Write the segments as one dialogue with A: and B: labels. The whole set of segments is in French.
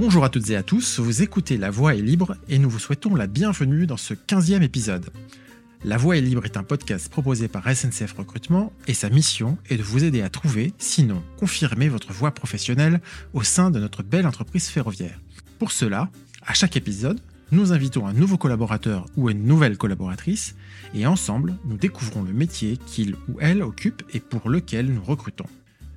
A: Bonjour à toutes et à tous, vous écoutez La Voix est libre et nous vous souhaitons la bienvenue dans ce 15e épisode. La Voix est libre est un podcast proposé par SNCF Recrutement et sa mission est de vous aider à trouver, sinon confirmer votre voie professionnelle au sein de notre belle entreprise ferroviaire. Pour cela, à chaque épisode, nous invitons un nouveau collaborateur ou une nouvelle collaboratrice et ensemble, nous découvrons le métier qu'il ou elle occupe et pour lequel nous recrutons.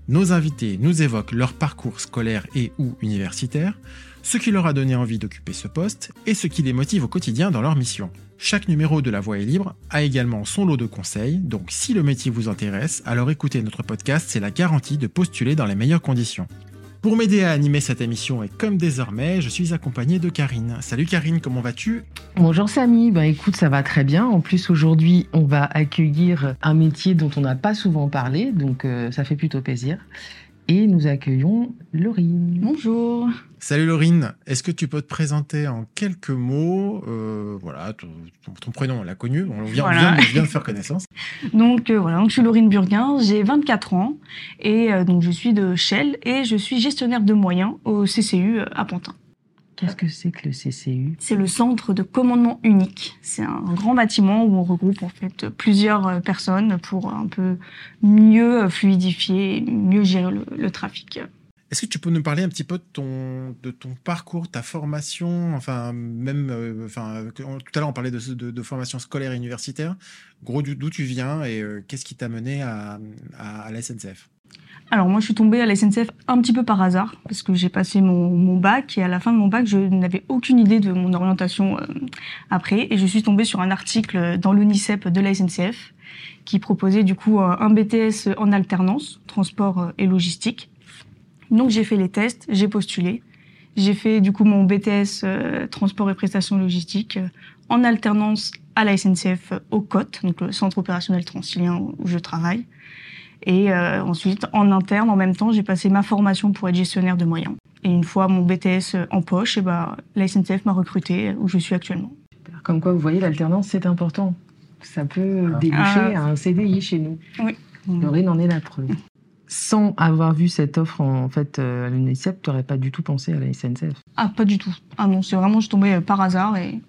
A: Nos invités nous évoquent leur parcours scolaire et ou universitaire, ce qui leur a donné envie d'occuper ce poste et ce qui les motive au quotidien dans leur mission. Chaque numéro de La Voix est libre a également son lot de conseils, donc si le métier vous intéresse, alors écoutez notre podcast, c'est la garantie de postuler dans les meilleures conditions. Pour m'aider à animer cette émission et comme désormais, je suis accompagné de Karine. Salut Karine, comment vas-tu?
B: Bonjour Samy, bah écoute, ça va très bien. En plus aujourd'hui, on va accueillir un métier dont on n'a pas souvent parlé, donc euh, ça fait plutôt plaisir. Et nous accueillons Laurine.
C: Bonjour.
A: Salut Laurine, est-ce que tu peux te présenter en quelques mots euh, Voilà, ton, ton, prénom, on l'a connu, on vient, voilà. on, vient, on vient, de faire connaissance.
C: donc euh, voilà, donc, je suis Laurine Burguin, j'ai 24 ans et euh, donc je suis de Shell et je suis gestionnaire de moyens au CCU à Pantin.
B: Qu'est-ce que c'est que le CCU
C: C'est le centre de commandement unique. C'est un grand bâtiment où on regroupe en fait plusieurs personnes pour un peu mieux fluidifier, mieux gérer le, le trafic.
A: Est-ce que tu peux nous parler un petit peu de ton, de ton parcours, ta formation, enfin même, euh, enfin tout à l'heure on parlait de, de, de, formation scolaire et universitaire. Gros, d'où tu viens et euh, qu'est-ce qui t'a mené à, à, à la SNCF
C: alors moi je suis tombée à la SNCF un petit peu par hasard parce que j'ai passé mon, bac et à la fin de mon bac je n'avais aucune idée de mon orientation euh, après et je suis tombée sur un article dans l'UNICEP de la SNCF qui proposait du coup un BTS en alternance, transport et logistique. Donc j'ai fait les tests, j'ai postulé. J'ai fait du coup mon BTS euh, transport et prestations logistiques euh, en alternance à la SNCF au COT, donc le centre opérationnel transilien où je travaille. Et euh, ensuite, en interne, en même temps, j'ai passé ma formation pour être gestionnaire de moyens. Et une fois mon BTS en poche, et ben, la SNCF m'a recruté où je suis actuellement.
B: Comme quoi, vous voyez, l'alternance, c'est important. Ça peut déboucher ah. à un CDI chez nous.
C: Oui.
B: Laurine en est la preuve. Sans avoir vu cette offre en, en fait à l'UNICEF, tu n'aurais pas du tout pensé à la SNCF
C: Ah, pas du tout. Ah non, c'est vraiment, je tombais par hasard et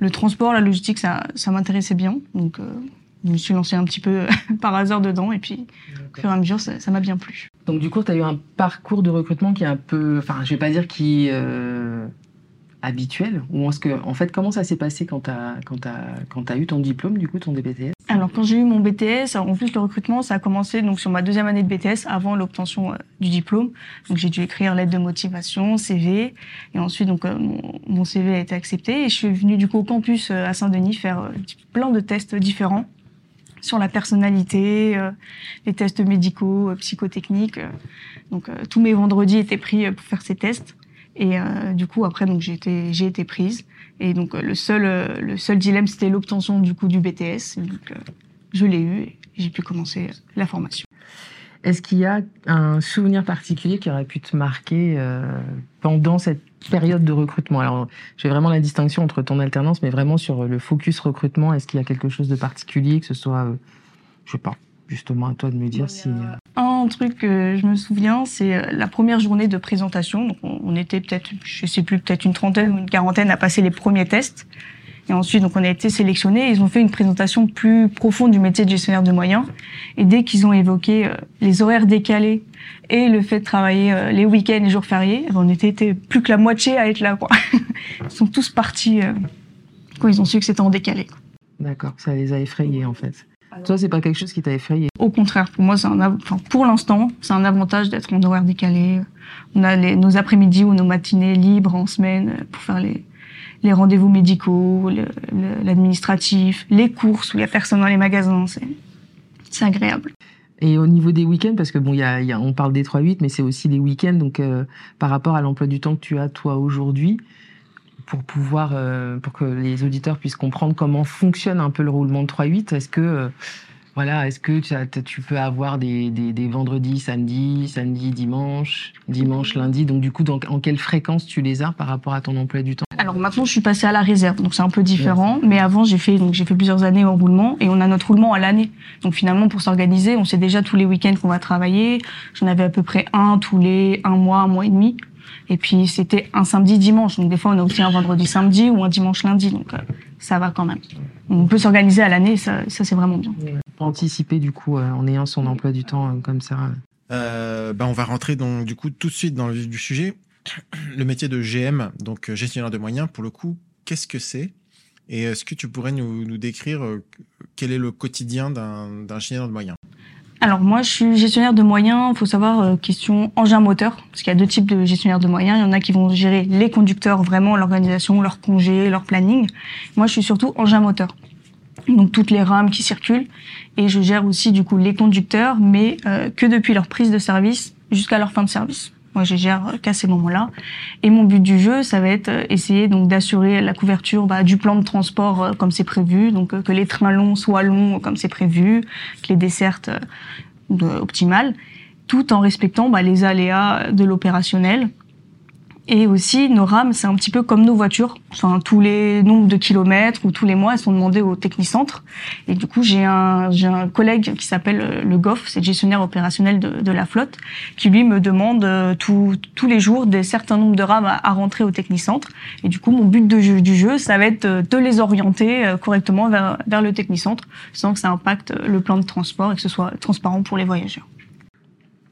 C: le transport, la logistique, ça, ça m'intéressait bien. Donc, euh, je me suis lancée un petit peu par hasard dedans et puis, au fur et à mesure, ça m'a bien plu.
B: Donc, du coup, tu as eu un parcours de recrutement qui est un peu, enfin, je vais pas dire qui euh, habituel ou est-ce que en fait comment ça s'est passé quand tu as quand as, quand as eu ton diplôme du coup ton DBTS
C: Alors quand j'ai eu mon BTS en plus le recrutement ça a commencé donc sur ma deuxième année de BTS avant l'obtention euh, du diplôme. Donc j'ai dû écrire lettre de motivation CV et ensuite donc euh, mon, mon, CV a été accepté et je suis venue du coup au campus euh, à Saint-Denis faire plein de tests différents sur la personnalité, euh, les tests médicaux, psychotechniques. donc tous mes vendredis étaient pris pour faire ces tests. Et euh, du coup, après, donc j'ai été, j'ai été prise. Et donc le seul, euh, le seul dilemme, c'était l'obtention du coup du BTS. Donc euh, je l'ai eu et j'ai pu commencer la formation.
B: Est-ce qu'il y a un souvenir particulier qui aurait pu te marquer euh, pendant cette période de recrutement? Alors, j'ai vraiment la distinction entre ton alternance, mais vraiment sur le focus recrutement. Est-ce qu'il y a quelque chose de particulier, que ce soit, euh, je sais pas, justement à toi de me dire si.
C: Un truc que je me souviens, c'est la première journée de présentation. Donc on était peut-être, je sais plus, peut-être une trentaine ou une quarantaine à passer les premiers tests. Et ensuite, donc on a été sélectionnés. Ils ont fait une présentation plus profonde du métier de gestionnaire de moyens. Et dès qu'ils ont évoqué euh, les horaires décalés et le fait de travailler euh, les week-ends et jours fériés, on était plus que la moitié à être là. Quoi. Ils sont tous partis euh, quand ils ont su que c'était en décalé.
B: D'accord, ça les a effrayés en fait. Toi, c'est pas quelque chose qui t'a effrayé?
C: Au contraire, pour moi, c'est un, enfin, pour l'instant, c'est un avantage d'être en horaire décalé. On a les, nos après-midi ou nos matinées libres en semaine pour faire les, les rendez-vous médicaux, l'administratif, le, les courses où il y a personne dans les magasins. C'est agréable.
B: Et au niveau des week-ends, parce que bon, y y a, on parle des 3-8, mais c'est aussi les week-ends. Donc, euh, par rapport à l'emploi du temps que tu as toi aujourd'hui, pour pouvoir, euh, pour que les auditeurs puissent comprendre comment fonctionne un peu le roulement de 3-8, est-ce que, euh, voilà, est-ce que tu, as, tu, peux avoir des, des, des, vendredis, samedi, samedi, dimanche, dimanche, lundi Donc, du coup, dans, en quelle fréquence tu les as par rapport à ton emploi du temps?
C: Alors, maintenant, je suis passée à la réserve, donc c'est un peu différent. Mais avant, j'ai fait, donc, j'ai fait plusieurs années en roulement et on a notre roulement à l'année. Donc, finalement, pour s'organiser, on sait déjà tous les week-ends qu'on va travailler. J'en avais à peu près un tous les un mois, un mois et demi. Et puis c'était un samedi dimanche, donc des fois on a aussi un vendredi samedi ou un dimanche lundi, donc euh, ça va quand même. On peut s'organiser à l'année, ça, ça c'est vraiment bien.
B: Pour anticiper du coup euh, en ayant son emploi du temps euh, comme ça.
A: Euh, bah, on va rentrer donc du coup tout de suite dans le vif du sujet. Le métier de GM, donc gestionnaire de moyens, pour le coup, qu'est-ce que c'est? Et est-ce que tu pourrais nous, nous décrire quel est le quotidien d'un gestionnaire de moyens?
C: Alors moi, je suis gestionnaire de moyens. Il faut savoir euh, question engin moteur, parce qu'il y a deux types de gestionnaires de moyens. Il y en a qui vont gérer les conducteurs, vraiment l'organisation, leur congé, leur planning. Moi, je suis surtout engin moteur, donc toutes les rames qui circulent, et je gère aussi du coup les conducteurs, mais euh, que depuis leur prise de service jusqu'à leur fin de service. Moi, je gère qu'à ces moments-là. Et mon but du jeu, ça va être euh, essayer donc d'assurer la couverture bah, du plan de transport euh, comme c'est prévu, donc euh, que les trains longs soient longs comme c'est prévu, que les dessertes optimales, tout en respectant bah, les aléas de l'opérationnel et aussi, nos rames, c'est un petit peu comme nos voitures. Enfin, tous les nombres de kilomètres ou tous les mois, elles sont demandées au technicentre. Et du coup, j'ai un, j'ai un collègue qui s'appelle euh, le GOF, c'est le gestionnaire opérationnel de, de, la flotte, qui lui me demande euh, tous les jours des certains nombres de rames à, rentrer au technicentre. Et du coup, mon but de jeu, du jeu, ça va être de les orienter euh, correctement vers, vers le technicentre, sans que ça impacte le plan de transport et que ce soit transparent pour les voyageurs.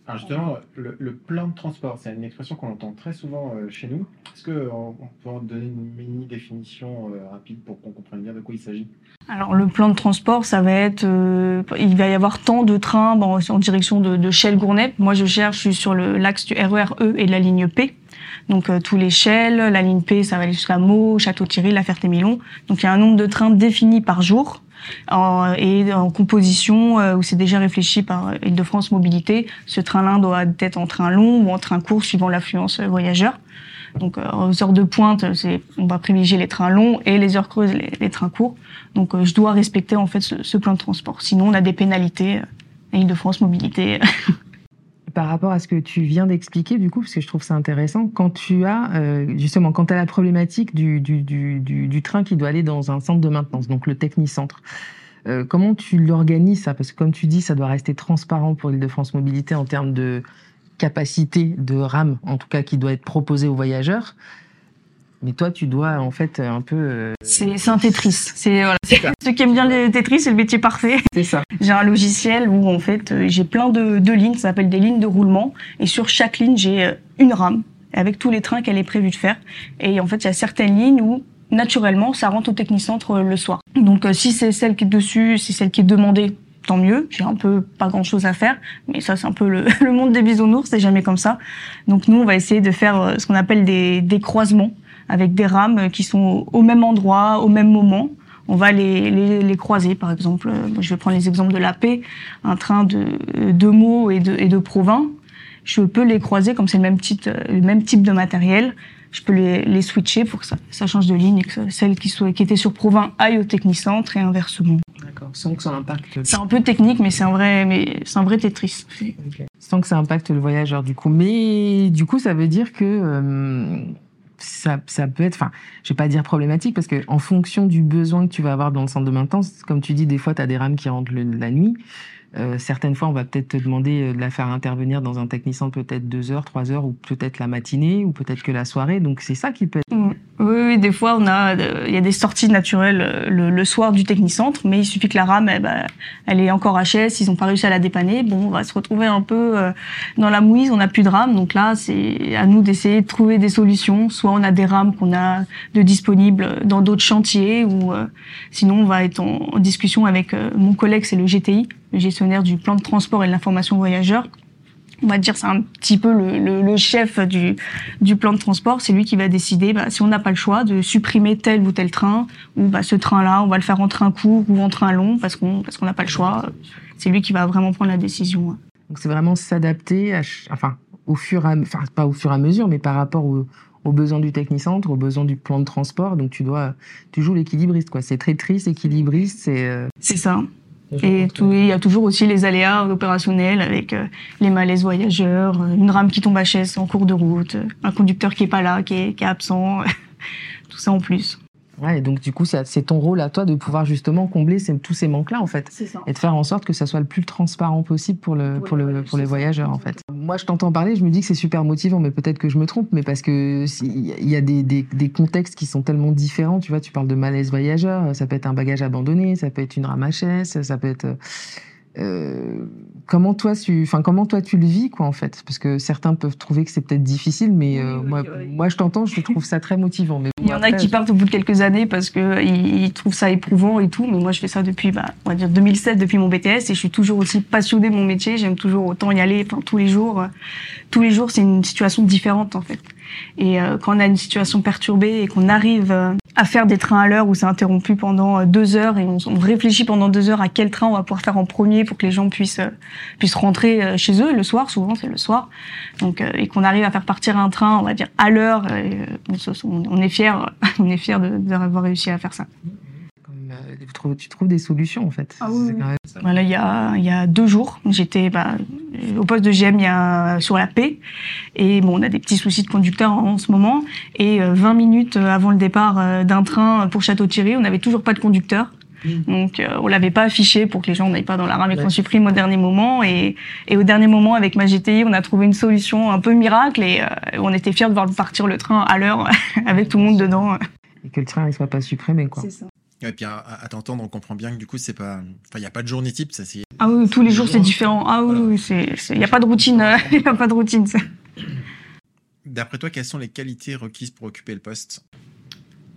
A: Alors justement, le, plan de transport, c'est une expression qu'on entend très souvent euh, chez nous. Est-ce qu'on peut en donner une mini définition euh, rapide pour qu'on comprenne bien de quoi il s'agit?
C: Alors le plan de transport, ça va être, euh, il va y avoir tant de trains en direction de, de Shell-Gournay. Moi, je cherche, sur l'axe du RER E et de la ligne P. Donc tous les la ligne P, ça va aller jusqu'à Meaux, Château-Thierry, La Ferté-Milon. Donc il y a un nombre de trains défini par jour en, et en composition euh, où c'est déjà réfléchi par Île-de-France Mobilité. Ce train-là doit être en train long ou en train court suivant l'affluence voyageur. Donc euh, aux heures de pointe, on va privilégier les trains longs et les heures creuses les, trains courts. Donc euh, je dois respecter en fait ce, ce, plan de transport. Sinon on a des pénalités. Île-de-France Mobilité.
B: par rapport à ce que tu viens d'expliquer, du coup, parce que je trouve ça intéressant, quand tu as, euh, justement, quand tu as la problématique du, du, du, du, train qui doit aller dans un centre de maintenance, donc le technicentre, euh, comment tu l'organises ça? Parce que comme tu dis, ça doit rester transparent pour l'Île-de-France Mobilité en termes de capacité de RAM, en tout cas, qui doit être proposée aux voyageurs. Mais toi, tu dois en fait un peu. Euh,
C: c'est un Tetris. C'est voilà. ceux qui aiment bien les Tetris, c'est le métier parfait.
B: C'est ça.
C: J'ai un logiciel où en fait euh, j'ai plein de, de lignes, ça s'appelle des lignes de roulement, et sur chaque ligne j'ai euh, une rame avec tous les trains qu'elle est prévue de faire. Et en fait, il y a certaines lignes où naturellement ça rentre au technicentre le soir. Donc si c'est celle qui est dessus, c'est celle qui est demandée, tant mieux. J'ai un peu pas grand chose à faire, mais ça c'est un peu le, le monde des bisounours, c'est jamais comme ça. Donc nous on va essayer de faire ce qu'on appelle des, des croisements avec des rames qui sont au même endroit, au même moment. On va les, les, les croiser, par exemple. Je vais prendre les exemples de la paix, un train de, de Meaux et de, et de Provins. Je peux les croiser comme c'est le même type, le même type de matériel. Je peux les, les switcher pour que ça, ça change de ligne et que celle qui, soit, qui était sur Provins aille au technicentre et inversement.
B: D'accord, sans que ça impacte.
C: C'est un peu technique, mais c'est un vrai, mais c'est un vrai Tetris.
B: Sans que ça impacte le voyageur, du coup. Mais du coup, ça veut dire que euh, ça, ça peut être, enfin, je vais pas dire problématique parce que en fonction du besoin que tu vas avoir dans le centre de maintenance, comme tu dis, des fois tu as des rames qui rentrent la nuit. Euh, certaines fois, on va peut-être te demander euh, de la faire intervenir dans un technicien peut-être deux heures, trois heures, ou peut-être la matinée, ou peut-être que la soirée. Donc c'est ça qui peut être.
C: Mm. Oui, oui, des fois, on a, il y a des sorties naturelles euh, le, soir du technicentre, mais il suffit que la rame, eh ben, elle est encore HS, ils ont pas réussi à la dépanner. Bon, on va se retrouver un peu dans la mouise, on n'a plus de rame, donc là, c'est à nous d'essayer de trouver des solutions. Soit on a des rames qu'on a de disponibles dans d'autres chantiers, ou sinon on va être en discussion avec mon collègue, c'est le GTI, le gestionnaire du plan de transport et de l'information voyageur. On va dire c'est un petit peu le, le, le, chef du, du plan de transport. C'est lui qui va décider bah, si on n'a pas le choix de supprimer tel ou tel train ou bah, ce train-là, on va le faire en train court ou en train long parce qu'on parce qu'on n'a pas le choix. C'est lui qui va vraiment prendre la décision.
B: Donc c'est vraiment s'adapter, enfin au fur à, enfin pas au fur et à mesure, mais par rapport au, aux besoins du technicentre, aux besoins du plan de transport. Donc tu dois, tu joues l'équilibriste quoi. C'est très triste, équilibriste, c'est. Euh...
C: C'est ça. Et tout, il y a toujours aussi les aléas opérationnels avec euh, les malaises voyageurs, euh, une rame qui tombe à chaise en cours de route, un conducteur qui est pas là, qui est, qui est absent, tout ça en plus.
B: Ouais, et donc du coup, c'est ton rôle à toi de pouvoir justement combler ces- tous ces manques-là, en fait.
C: C'est ça.
B: et de faire en sorte que ça soit le plus transparent possible pour le
C: Pour
B: pour
C: les
B: le
C: voyageurs,
B: pour les
C: ça.
B: voyageurs en fait. Moi, je t'entends parler, je me dis que c'est super motivant, mais peut-être que je me trompe, mais parce que il y a des, des des contextes qui sont tellement différents. Tu vois, tu parles de malaise voyageur, ça peut être un bagage abandonné, ça peut être une rame HS, ça peut être euh, comment toi tu enfin comment toi tu le vis quoi en fait? Parce que certains peuvent trouver que c'est peut-être difficile mais euh,
C: oui,
B: moi
C: oui.
B: moi je t'entends je trouve ça très motivant mais
C: Il y en a qui partent au bout de quelques années parce que ils, ils trouvent ça éprouvant et tout, mais moi je fais ça depuis, bah, on va dire 2007, depuis mon BTS, et je suis toujours aussi passionnée de mon métier. J'aime toujours autant y aller, enfin tous les jours. tous les jours, c'est une situation différente en fait. Et euh, quand on a une situation perturbée et qu'on arrive euh, à faire des trains à l'heure où c'est interrompu pendant euh, deux heures et on, on réfléchit pendant deux heures à quel train on va pouvoir faire en premier pour que les gens puissent euh, puissent rentrer euh, chez eux le soir. Souvent c'est le soir. Donc euh, et qu'on arrive à faire partir un train, on va dire à l'heure. euh, on, est fier, on est fier de- d'avoir réussi à faire ça.
B: tu, trouves, tu trouves des solutions en fait
C: Ah oui, oui. Voilà, il y a, il y a deux jours, j'étais bah, au poste de GM il y a, sur la paix. Et bon, on a des petits soucis de conducteur en, en ce moment. Et euh, 20 minutes avant le départ euh, d'un train pour Château-Thierry, on n'avait toujours pas de conducteur. Donc euh, on l'avait pas affiché pour que les gens n'aillent pas dans la rame et qu'on
B: Ouais.
C: supprime au dernier moment. Et, et au dernier moment, avec ma GTI, on a trouvé une solution un peu miracle et euh, on était fiers de voir partir le train à l'heure avec tout le monde dedans.
B: et que le train ne soit pas supprimé quoi.
C: C'est ça.
A: Et puis à, à- t'entendre, on comprend bien que du coup, c'est pas. Enfin, il n'y a pas de journée type, ça c'est.
C: Ah oui, tous les jours c'est différent. Ah oui,
A: Voilà.
C: oui, c'est, il n'y a pas de routine, il y a pas de routine. ça.
A: D'après toi, quelles sont les qualités requises pour occuper le poste?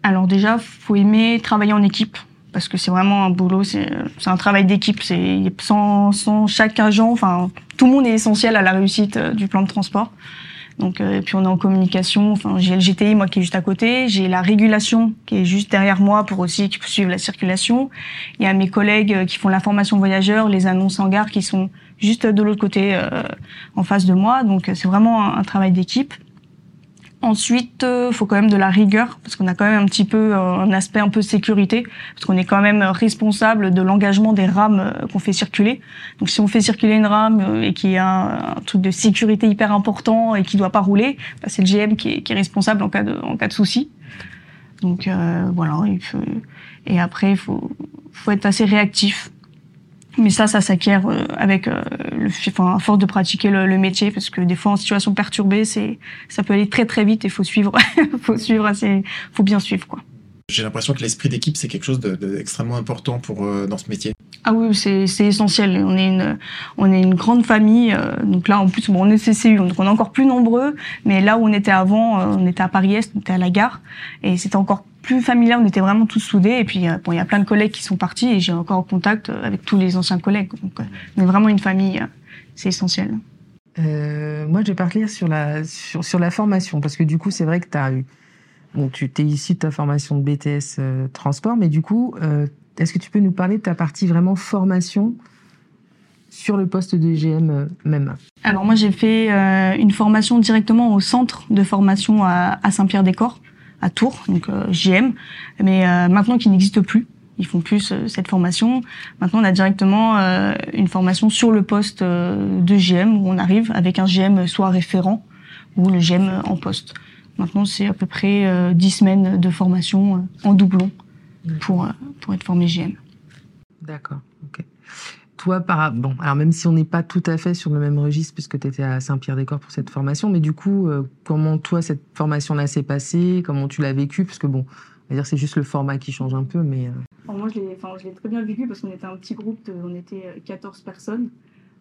C: Alors déjà, faut aimer travailler en équipe parce que c'est vraiment un boulot, c'est c'est un travail d'équipe. C'est sans, sans chaque agent, enfin tout le monde est essentiel à la réussite euh, du plan de transport. Donc euh, puis on est en communication. Enfin j'ai le GTI moi qui est juste à côté, j'ai la régulation qui est juste derrière moi pour aussi suivre la circulation. Il y a mes collègues euh, qui font l'information voyageurs, les annonces en gare qui sont juste de l'autre côté euh, en face de moi. Donc c'est vraiment un travail d'équipe. Ensuite, euh, faut quand même de la rigueur parce qu'on a quand même un petit peu euh, un aspect un peu sécurité parce qu'on est quand même responsable de l'engagement des rames euh, qu'on fait circuler. Donc si on fait circuler une rame euh, et qu'il y a un, un truc de sécurité hyper important et qui doit pas rouler, bah, c'est le GM qui est, qui est responsable en cas de en cas de souci. Donc euh, voilà, il faut- et après il faut faut être assez réactif. Mais ça, ça s'acquiert euh, avec euh, le, enfin, à force de pratiquer le, le métier, parce que des fois en situation perturbée, c'est ça peut aller très très vite et faut suivre, faut suivre assez, faut bien suivre quoi.
A: J'ai l'impression que l'esprit d'équipe, c'est quelque chose d'extrêmement de, d'extrêmement important pour, euh, dans ce métier.
C: Ah oui, c'est c'est essentiel. On est une on est une grande famille. euh, donc là, en plus, bon, on est CCU, donc on est encore plus nombreux. Mais là où on était avant, euh, on était à Paris Est, on était à la gare, et c'était encore plus familial. On était vraiment tous soudés. Et puis euh, bon, il y a plein de collègues qui sont partis, et j'ai encore en contact euh, avec tous les anciens collègues. Donc euh, on est vraiment une famille. euh, c'est essentiel.
B: Euh, moi, je vais partir sur la, sur, sur la formation, parce que du coup, c'est vrai que tu as eu. Bon, tu t'es issu de ta formation de BTS euh, transport, mais du coup, euh, est-ce que tu peux nous parler de ta partie vraiment formation sur le poste de GM euh, même?
C: Alors moi j'ai fait euh, une formation directement au centre de formation à, à Saint-Pierre-des-Corps, à Tours, donc euh, JM, mais euh, maintenant qui n'existe plus. Ils font plus euh, cette formation. Maintenant on a directement une formation sur le poste de GM où on arrive avec un GM soit référent ou le GM en poste. Maintenant c'est à peu près euh, 10 semaines de formation en doublon pour, pour être formé GM.
B: D'accord, ok. Toi, par... bon, alors même si on n'est pas tout à fait sur le même registre, puisque tu étais à Saint-Pierre-des-Corps pour cette formation, mais du coup, euh, comment toi, cette formation-là s'est passée? Comment tu l'as vécue? Parce que bon, c'est juste le format qui change un peu, mais... euh,
C: moi, je l'ai, très bien vécu parce qu'on était un petit groupe, on était euh, 14 personnes.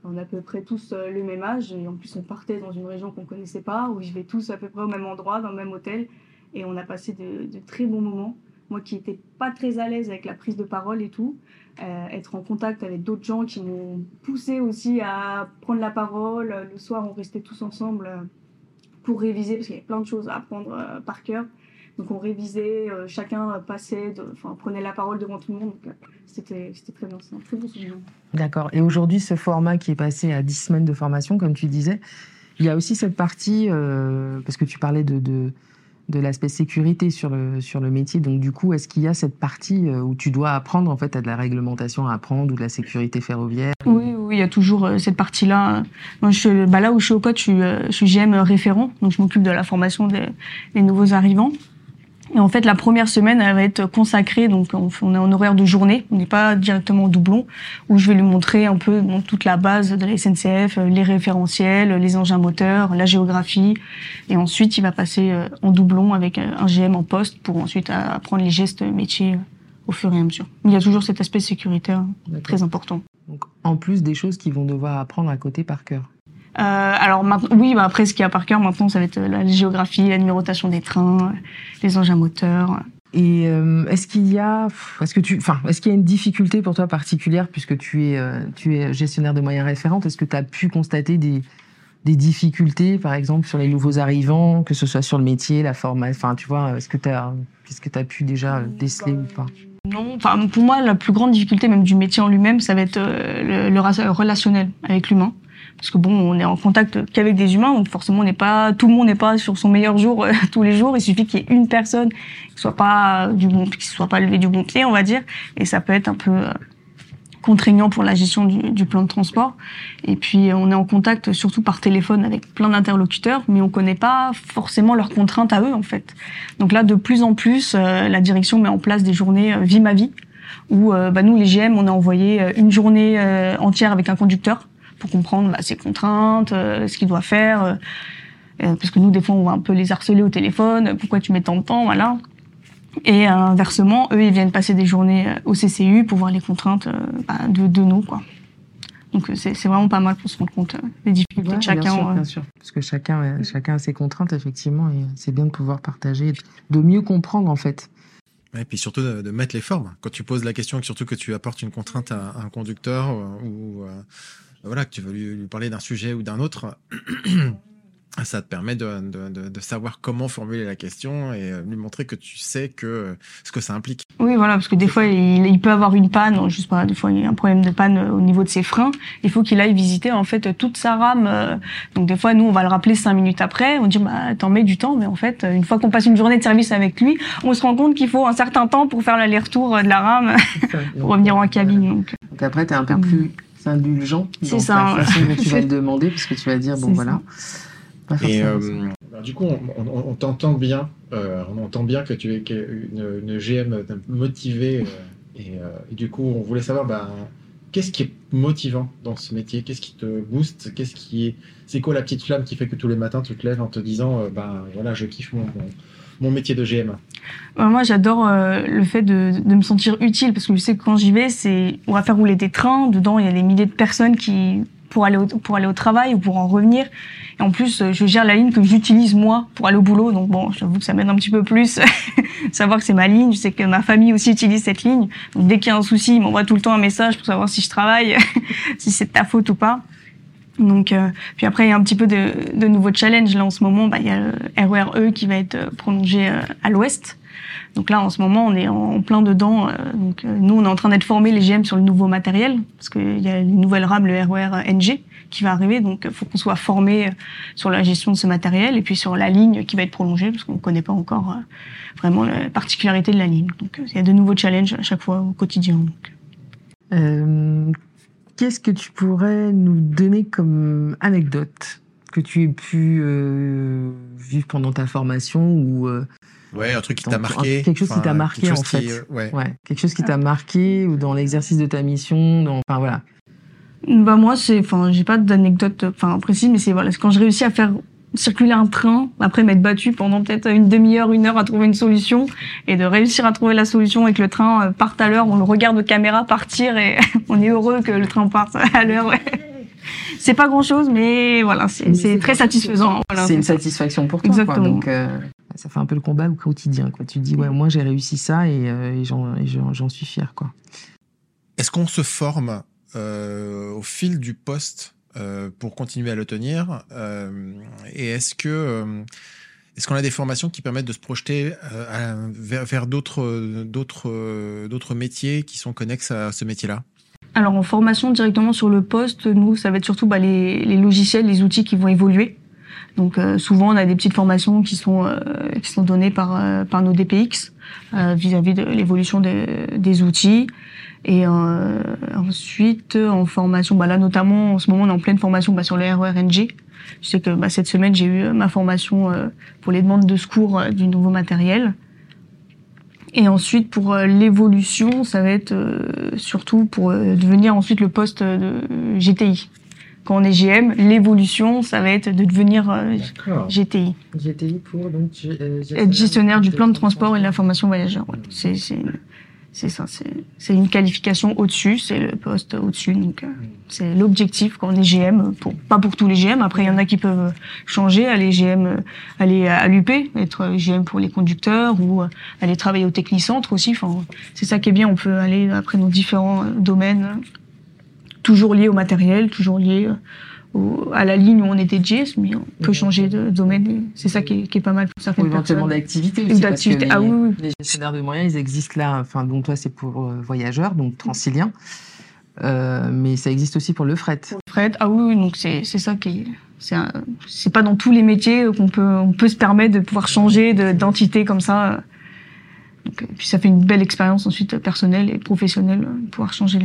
C: On a à peu près tous euh, le même âge et en plus on partait dans une région qu'on connaissait pas, où ils vivaient tous à peu près au même endroit, dans le même hôtel et on a passé de, de très bons moments. Moi qui n'étais pas très à l'aise avec la prise de parole et tout, euh, être en contact avec d'autres gens qui m'ont poussé aussi à prendre la parole. Le soir, on restait tous ensemble euh, pour réviser parce qu'il y avait plein de choses à apprendre euh, par cœur. Donc on révisait, euh, chacun passait, prenait la parole devant tout le monde. Euh, c'était très bien, c'est un très bon souvenir.
B: D'accord. Et aujourd'hui, ce format qui est passé à 10 semaines de formation, comme tu disais, il y a aussi cette partie, euh, parce que tu parlais de, de l'aspect sécurité sur le, sur le métier. Donc, du coup, est-ce qu'il y a cette partie euh, où tu dois apprendre, en fait, à de la réglementation à apprendre ou de la sécurité ferroviaire
C: Oui, il y a toujours euh, cette partie-là. Moi, je, bah, là où je suis au code, je suis, euh, GM référent, donc je m'occupe de la formation des nouveaux arrivants. Et en fait, la première semaine, elle va être consacrée, donc on est en horaire de journée, on n'est pas directement en doublon, où je vais lui montrer un peu toute la base de la SNCF, euh, les référentiels, les engins moteurs, la géographie, et ensuite il va passer euh, en doublon avec euh, un GM en poste pour ensuite apprendre les gestes métiers au fur et à mesure. il y a toujours cet aspect sécuritaire très important.
B: Donc, en plus des choses qu'ils vont devoir apprendre à côté par cœur.
C: Euh, alors oui, bah après ce qu'il y a par cœur maintenant, ça va être euh, la géographie, la numérotation des trains, euh, les engins moteurs.
B: Et est-ce qu'il y a, est-ce que tu, enfin, est-ce qu'il y a une difficulté pour toi particulière puisque tu es, tu es gestionnaire de moyens référentes Est-ce que tu as pu constater des, des difficultés, par exemple, sur les nouveaux arrivants, que ce soit sur le métier, la forme, enfin, tu vois, est-ce que tu as, qu'est-ce que tu as pu déjà déceler ou pas?
C: Non, enfin pour moi la plus grande difficulté même du métier en lui-même, ça va être le, le relationnel avec l'humain parce que bon, on est en contact qu'avec des humains, donc forcément, on n'est pas, tout le monde n'est pas sur son meilleur jour euh, tous les jours. Il suffit qu'il y ait une personne qui soit pas du bon, qui soit pas levé du bon pied, on va dire, et ça peut être un peu euh, contraignant pour la gestion du, du, plan de transport. Et puis, on est en contact surtout par téléphone avec plein d'interlocuteurs, mais on connaît pas forcément leurs contraintes à eux, en fait. Donc là, de plus en plus, euh, la direction met en place des journées vie ma vie, où bah, nous, les GM, on a envoyé une journée entière avec un conducteur pour comprendre bah, ses contraintes, euh, ce qu'il doit faire. Euh, euh, parce que nous, des fois, on va un peu les harceler au téléphone. Pourquoi tu mets tant de temps, voilà. Et inversement, eux, ils viennent passer des journées au CCU pour voir les contraintes bah, de, de nous, quoi. Donc c'est vraiment pas mal pour se rendre compte des difficultés de chacun.
B: Bien sûr, bien sûr. Parce que chacun, chacun a ses contraintes, effectivement, et c'est bien de pouvoir partager, de mieux comprendre, en fait.
A: Et puis surtout de, mettre les formes. Quand tu poses la question, surtout que tu apportes une contrainte à, un conducteur ou voilà, que tu veux lui, parler d'un sujet ou d'un autre, ça te permet de, de, de, savoir comment formuler la question et euh, lui montrer que tu sais que euh, ce que ça implique.
C: Oui, voilà, parce que des fois, il, il, peut avoir une panne, je sais pas, des fois, il y a un problème de panne au niveau de ses freins. Il faut qu'il aille visiter, en fait, toute sa rame. Euh. Donc, des fois, nous, on va le rappeler cinq minutes après. On dit, bah, t'en mets du temps. Mais en fait, une fois qu'on passe une journée de service avec lui, on se rend compte qu'il faut un certain temps pour faire l'aller-retour de la rame, pour revenir en cabine. Donc,
B: donc après, t'es un peu plus c'est indulgent. Dans ça. la façon dont tu vas le demander, parce que tu vas dire, bon voilà.
A: Et euh, du coup, on, t'entend bien, euh, on entend bien que tu es une, une GM motivée, euh, et, du coup, on voulait savoir, bah, qu'est-ce qui est motivant dans ce métier? Qu'est-ce qui te booste? Qu'est-ce qui est, c'est quoi la petite flamme qui fait que tous les matins tu te lèves en te disant, bah voilà, je kiffe mon mon métier de GM
C: Moi, j'adore euh, le fait de, de, me sentir utile parce que je sais que quand j'y vais, c'est on va faire rouler des trains. Dedans, il y a des milliers de personnes qui pour aller au, pour aller au travail ou pour en revenir. Et en plus, euh, je gère la ligne que j'utilise moi pour aller au boulot. Donc bon, j'avoue que ça m'aide un petit peu plus savoir que c'est ma ligne. Je sais que ma famille aussi utilise cette ligne. Donc dès qu'il y a un souci, ils m'envoient tout le temps un message pour savoir si je travaille, si c'est ta faute ou pas. Donc, euh, puis après, il y a un petit peu de, de nouveaux challenges. Là, en ce moment, bah, il y a le RERE qui va être euh, prolongé euh, à l'ouest. Donc là, en ce moment, on est en plein dedans. donc, nous, on est en train d'être formés, les GM, sur le nouveau matériel, parce qu'il y a une nouvelle rame, le RER NG, qui va arriver. Donc, il faut qu'on soit formé sur la gestion de ce matériel et puis sur la ligne qui va être prolongée, parce qu'on ne connaît pas encore vraiment la particularité de la ligne. Donc, il y a de nouveaux challenges à chaque fois au quotidien.
B: Euh, Qu'est-ce que tu pourrais nous donner comme anecdote que tu aies pu euh, vivre pendant ta formation ou euh,
A: ouais un truc qui t'a marqué.
B: quelque chose qui t'a marqué en fait. euh, ouais. quelque chose qui t'a marqué ou dans l'exercice de ta mission enfin voilà.
C: Bah moi c'est enfin j'ai pas d'anecdote enfin précise mais c'est voilà quand je réussis à faire circuler un train, après m'être battu pendant peut-être une demi-heure, une heure à trouver une solution, et de réussir à trouver la solution et que le train euh, parte à l'heure, on le regarde de caméra partir et on est heureux que le train parte à l'heure. C'est pas grand-chose, mais voilà, c'est très satisfaisant.
B: c'est une satisfaction pour toi. Exactement. Donc, euh, ça fait un peu le combat au quotidien. Quoi. Tu te dis, ouais, moi j'ai réussi ça et, euh, j'en suis fier. quoi.
A: Est-ce qu'on se forme au fil du poste euh, pour continuer à le tenir euh, Et est-ce que euh, est-ce qu'on a des formations qui permettent de se projeter vers, vers d'autres d'autres d'autres métiers qui sont connexes à ce métier-là?
C: Alors en formation directement sur le poste, nous ça va être surtout bah, les, les, logiciels, les outils qui vont évoluer. Donc souvent on a des petites formations qui sont qui sont données par par nos DPX vis-à-vis de l'évolution des outils. Et euh, ensuite, en formation, bah là notamment, en ce moment, on est en pleine formation bah, sur le RERNG. Je sais que bah, cette semaine, j'ai eu ma formation euh, pour les demandes de secours euh, du nouveau matériel. Et ensuite, pour euh, l'évolution, ça va être euh, surtout pour euh, devenir ensuite le poste de GTI. Quand on est GM, l'évolution, ça va être de devenir euh, GTI.
B: GTI pour donc euh,
C: Être gestionnaire du plan de transport et de l'information voyageur. ouais. C'est c'est ça. C'est une qualification au-dessus. C'est le poste au-dessus. Donc euh, c'est l'objectif quand on est GM. Pour pas pour tous les GM. Après, il y en a qui peuvent changer, aller GM, aller à l'UP, être GM pour les conducteurs ou euh, aller travailler au technicentre aussi. Enfin, c'est ça qui est bien. On peut aller après dans différents domaines, toujours liés au matériel, toujours liés euh, à la ligne où on était GS, mais on peut changer de domaine. C'est ça qui est, qui est pas mal pour
B: Ou
C: certaines
B: éventuellement
C: personnes.
B: d'activité
C: Ou
B: aussi. parce que
C: d'activité.
B: Les,
C: Ah oui, oui.
B: les gestionnaires de moyens, ils existent là. Enfin, donc toi, c'est pour euh, voyageurs, donc transilien. Euh, mais ça existe aussi pour le fret.
C: Fred, ah oui, donc c'est c'est ça qui est. C'est pas dans tous les métiers qu'on peut on peut se permettre de pouvoir changer de- d'entité comme ça. Donc, euh, puis ça fait une belle expérience ensuite personnelle et professionnelle euh, de pouvoir changer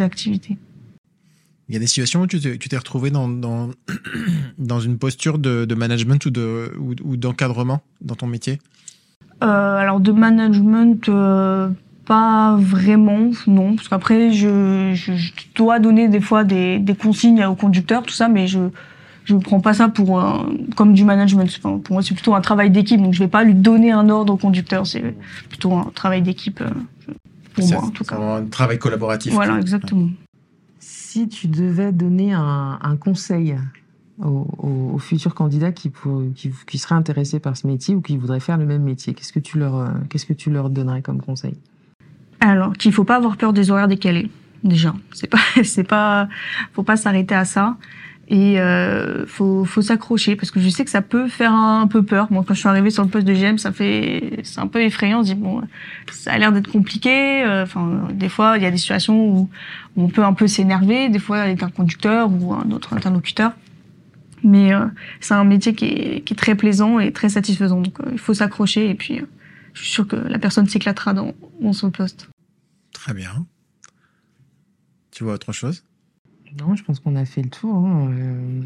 C: activités.
A: Il y a des situations où tu t'es retrouvé dans, dans, dans une posture de, de management ou de ou, ou d'encadrement dans ton métier?
C: Euh, alors de management, euh, pas vraiment, non, parce qu'après je, je, je dois donner des fois des, des consignes aux conducteurs, tout ça, mais je je prends pas ça pour euh, comme du management. Enfin, pour moi, c'est plutôt un travail d'équipe, donc je vais pas lui donner un ordre au conducteur, c'est plutôt un travail d'équipe euh, pour moi en tout cas.
A: un travail collaboratif.
C: Voilà, exactement.
B: Si tu devais donner un, conseil aux, aux- futurs candidats qui, qui, qui seraient intéressés par ce métier ou qui voudraient faire le même métier, qu'est-ce que tu leur, euh, qu'est-ce que tu leur donnerais comme conseil?
C: Alors, qu'il faut pas avoir peur des horaires décalés. Déjà, c'est pas, pas, faut pas s'arrêter à ça. Et euh, faut, faut s'accrocher parce que je sais que ça peut faire un, peu peur. Moi, quand je suis arrivée sur le poste de GM, ça fait, c'est un peu effrayant. On se dit bon, ça a l'air d'être compliqué. Euh, Enfin, des fois, il y a des situations où, on peut un peu s'énerver. Des fois, avec un conducteur ou un autre interlocuteur. Mais euh, c'est un métier qui est, qui est très plaisant et très satisfaisant. Donc, euh, il faut s'accrocher et puis. euh, je suis sûre que la personne s'éclatera dans, dans son poste.
A: Très bien. Tu vois autre chose?
B: Non, je pense qu'on a fait le tour. hein. Euh,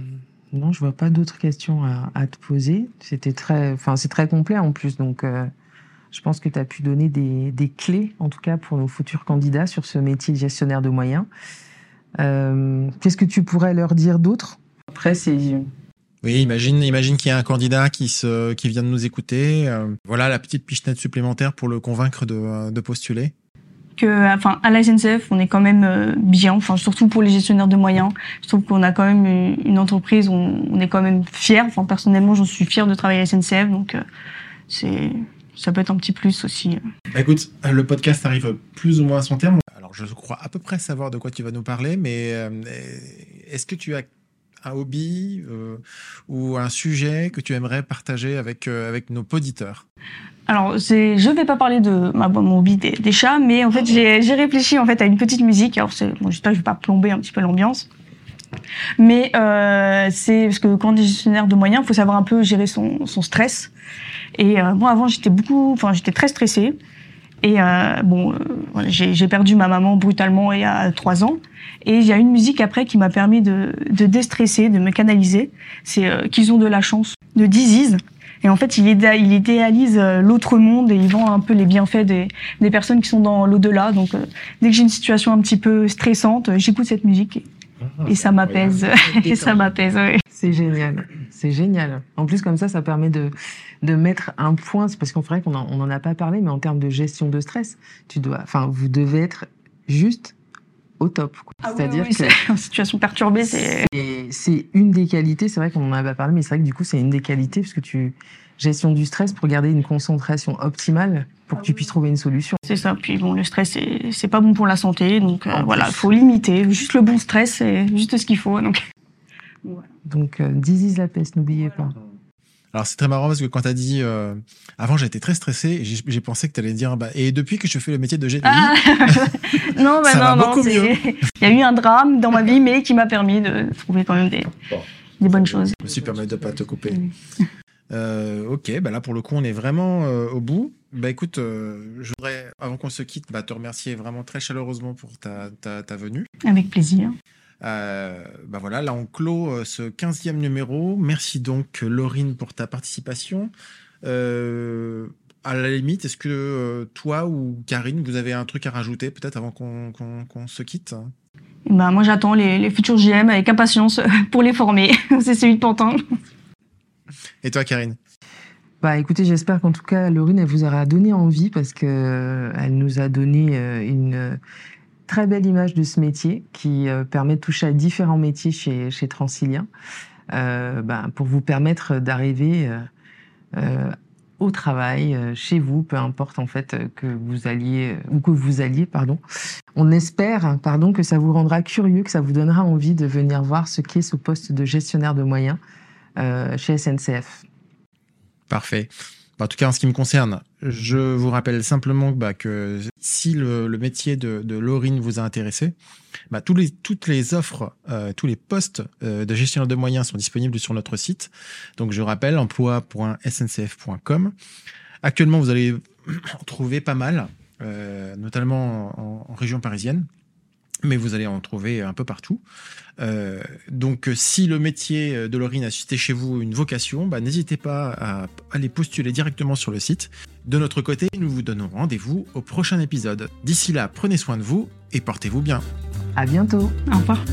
B: non, je vois pas d'autres questions à, te poser. C'était très, enfin, c'est très complet en plus, donc euh, je pense que tu as pu donner des, clés, en tout cas pour nos futurs candidats sur ce métier de gestionnaire de moyens. Euh, Qu'est-ce que tu pourrais leur dire d'autre? Après, c'est
A: Oui, imagine, imagine qu'il y a un candidat qui vient de nous écouter. euh, voilà la petite pichenette supplémentaire pour le convaincre de postuler.
C: Que, enfin, à la SNCF, on est quand même euh, bien, enfin, surtout pour les gestionnaires de moyens. Je trouve qu'on a quand même une- entreprise, où on, est quand même fier. Enfin, personnellement, j'en suis fier de travailler à la SNCF, donc euh, c'est, ça peut être un petit plus aussi.
A: Bah, écoute, le podcast arrive plus ou moins à son terme. Alors, je crois à peu près savoir de quoi tu vas nous parler, mais euh, est-ce que tu as un hobby euh, ou un sujet que tu aimerais partager avec, euh, avec nos auditeurs?
C: Alors, je vais pas parler de ma, mon hobby des, des chats, mais en fait, j'ai, réfléchi en fait à une petite musique. Alors, bon, j'espère que je vais pas plomber un petit peu l'ambiance. Mais euh, c'est parce que quand on est gestionnaire de moyens, il faut savoir un peu gérer son, son stress. Et euh, moi, avant, j'étais beaucoup, enfin, j'étais très stressée. Et euh, bon, euh, j'ai perdu ma maman brutalement il y a trois ans. Et il y a une musique après qui m'a permis de, de déstresser, de me canaliser. C'est euh, qu'ils ont de la chance de Disease. Et en fait, il, idéa- il idéalise euh, l'autre monde et il vend un peu les bienfaits des, des personnes qui sont dans l'au-delà. Donc, euh, dès que j'ai une situation un petit peu stressante, euh, j'écoute cette musique et, et ça m'apaise. et ça m'apaise, ouais.
B: C'est génial, c'est génial. En plus, comme ça, ça permet de, de mettre un point, c'est parce qu'on ferait qu'on en, on en a pas parlé, mais en termes de gestion de stress, tu dois, enfin, vous devez être juste au top. quoi. C'est-à-dire que
C: Ah c'est en situation perturbée, c'est
B: c'est- une des qualités, c'est vrai qu'on en a pas parlé, mais c'est vrai que du coup, c'est une des qualités, parce que tu, gestion du stress pour garder une concentration optimale pour que tu puisses trouver une solution.
C: c'est ça. Puis bon, le stress, c'est pas bon pour la santé, donc euh, voilà,
A: plus.
C: faut limiter. Juste le bon stress, c'est juste ce qu'il faut. Donc
B: Donc, euh, Disease la peste, n'oubliez pas.
A: Alors c'est très marrant parce que quand tu as dit euh, avant j'étais très stressé j'ai pensé que tu allais dire bah, et depuis que je fais le métier de GTI,
C: Ah non, bah
A: Ça va
C: non, non.
A: beaucoup mieux.
C: Il y a eu un drame dans ma vie, mais qui m'a permis de trouver quand même des, des bonnes choses.
A: je me suis permis de pas te couper.
C: Oui.
A: Euh, ok, bah là pour le coup on est vraiment euh, au bout. Bah écoute, euh, je voudrais avant qu'on se quitte bah, te remercier vraiment très chaleureusement pour ta, ta, ta venue.
C: Avec plaisir.
A: Euh, bah voilà, là on clôt euh, ce 15e numéro. Merci donc Laurine pour ta participation. Euh, à la limite, est-ce que toi ou Karine, vous avez un truc à rajouter peut-être avant qu'on se quitte?
C: Bah, Moi, j'attends les, les, futurs GM avec impatience pour les former. C'est celui de Pantin.
A: Et toi, Karine?
B: Bah écoutez, j'espère qu'en tout cas, Laurine, elle vous aura donné envie parce que euh, elle nous a donné euh, une très belle image de ce métier qui euh, permet de toucher à différents métiers chez, Transilien bah, pour vous permettre d'arriver au travail, chez vous, peu importe en fait que vous alliez ou que vous alliez, pardon. On espère, pardon, que ça vous rendra curieux, que ça vous donnera envie de venir voir ce qu'est ce poste de gestionnaire de moyens chez SNCF.
A: Parfait. En tout cas, en ce qui me concerne, je vous rappelle simplement bah, que si le, métier de, de Laurine vous a intéressé, bah, toutes les offres, euh, tous les postes euh, de gestionnaire de moyens sont disponibles sur notre site. Donc, je rappelle emploi.sncf.com. Actuellement, vous allez en trouver pas mal, euh, notamment en, région parisienne mais vous allez en trouver un peu partout. Euh, donc, si le métier de Laurine a suscité chez vous une vocation, bah, n'hésitez pas à aller postuler directement sur le site. De notre côté, nous vous donnons rendez-vous au prochain épisode. D'ici là, prenez soin de vous et portez-vous bien.
B: À bientôt.
C: Au revoir.